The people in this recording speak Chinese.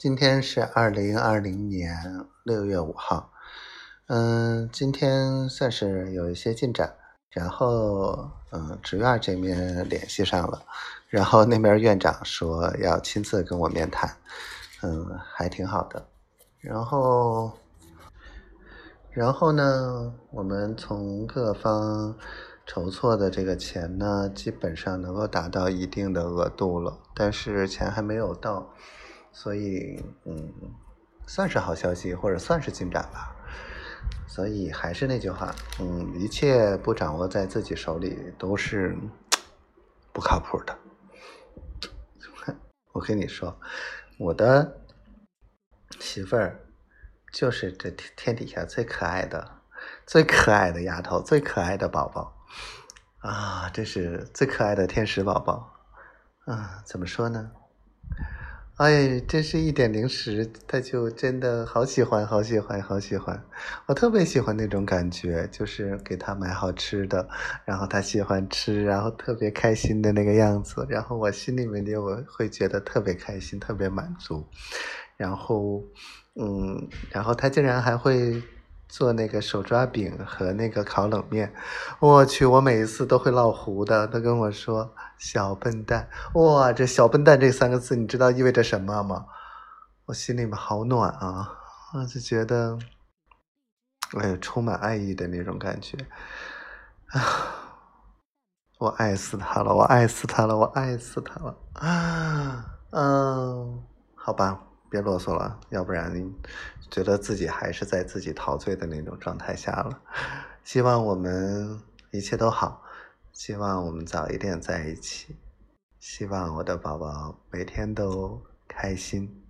今天是二零二零年六月五号，嗯，今天算是有一些进展。然后，嗯，职院这边联系上了，然后那边院长说要亲自跟我面谈，嗯，还挺好的。然后，然后呢，我们从各方筹措的这个钱呢，基本上能够达到一定的额度了，但是钱还没有到。所以，嗯，算是好消息，或者算是进展吧。所以还是那句话，嗯，一切不掌握在自己手里都是不靠谱的。我跟你说，我的媳妇儿就是这天底下最可爱的、最可爱的丫头，最可爱的宝宝啊！这是最可爱的天使宝宝啊！怎么说呢？哎，真是一点零食，他就真的好喜欢，好喜欢，好喜欢。我特别喜欢那种感觉，就是给他买好吃的，然后他喜欢吃，然后特别开心的那个样子，然后我心里面就会觉得特别开心，特别满足。然后，嗯，然后他竟然还会。做那个手抓饼和那个烤冷面，我去，我每一次都会烙糊的。他跟我说“小笨蛋”，哇，这“小笨蛋”这三个字，你知道意味着什么吗？我心里面好暖啊，我就觉得，哎，充满爱意的那种感觉啊！我爱死他了，我爱死他了，我爱死他了啊！嗯，好吧。别啰嗦了，要不然觉得自己还是在自己陶醉的那种状态下了。希望我们一切都好，希望我们早一点在一起，希望我的宝宝每天都开心。